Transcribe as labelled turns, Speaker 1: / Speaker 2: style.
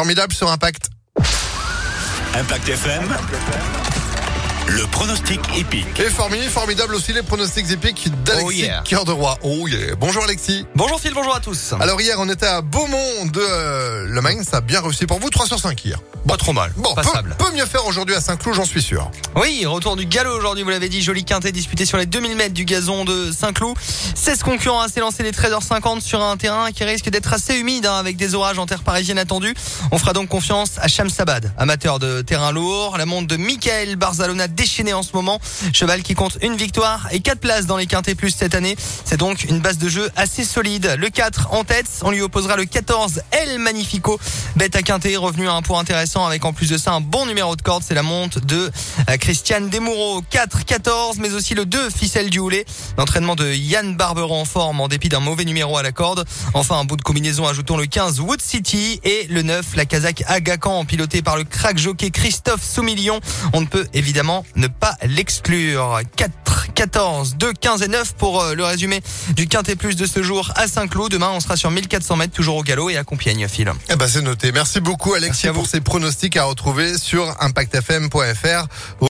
Speaker 1: Formidable sur Impact.
Speaker 2: Impact FM. Le pronostic épique.
Speaker 1: Et formidable, formidable aussi les pronostics épiques d'Alexis
Speaker 3: Oh yeah.
Speaker 1: Cœur de Roi. Oh yeah. Bonjour Alexis.
Speaker 3: Bonjour Phil, bonjour à tous.
Speaker 1: Alors hier on était à Beaumont de euh, Le Maine, ça a bien réussi pour vous, 3 sur 5 hier.
Speaker 3: Pas trop mal,
Speaker 1: Bon, peut,
Speaker 3: passable.
Speaker 1: peut mieux faire aujourd'hui à Saint-Cloud, j'en suis sûr.
Speaker 3: Oui, retour du galop aujourd'hui, vous l'avez dit, joli quintet disputé sur les 2000 mètres du gazon de Saint-Cloud. 16 concurrents à s'élancer les 13h50 sur un terrain qui risque d'être assez humide hein, avec des orages en terre parisienne attendus. On fera donc confiance à Sham Sabad, amateur de terrain lourd. La montre de Michael Barzalona déchaîné en ce moment. Cheval qui compte une victoire et 4 places dans les quintets plus cette année. C'est donc une base de jeu assez solide. Le 4 en tête, on lui opposera le 14 El Magnifico. Bête à quintet, revenu à un point intéressant avec en plus de ça un bon numéro de corde. C'est la monte de euh, Christiane Desmoureaux. 4, 14, mais aussi le 2 Ficelle du Houlet. L'entraînement de Yann Barberon en forme en dépit d'un mauvais numéro à la corde. Enfin, un bout de combinaison, ajoutons le 15 Wood City et le 9 la Kazakh Agacan piloté par le crack jockey Christophe Soumillion. On ne peut évidemment ne pas l'exclure. 4, 14, 2, 15 et 9 pour euh, le résumé du Quintet Plus de ce jour à Saint-Cloud. Demain, on sera sur 1400 mètres, toujours au galop et à Compiègne, Phil.
Speaker 1: Eh ben c'est noté. Merci beaucoup Alexis
Speaker 3: Merci à vous.
Speaker 1: pour ces pronostics à retrouver sur impactfm.fr.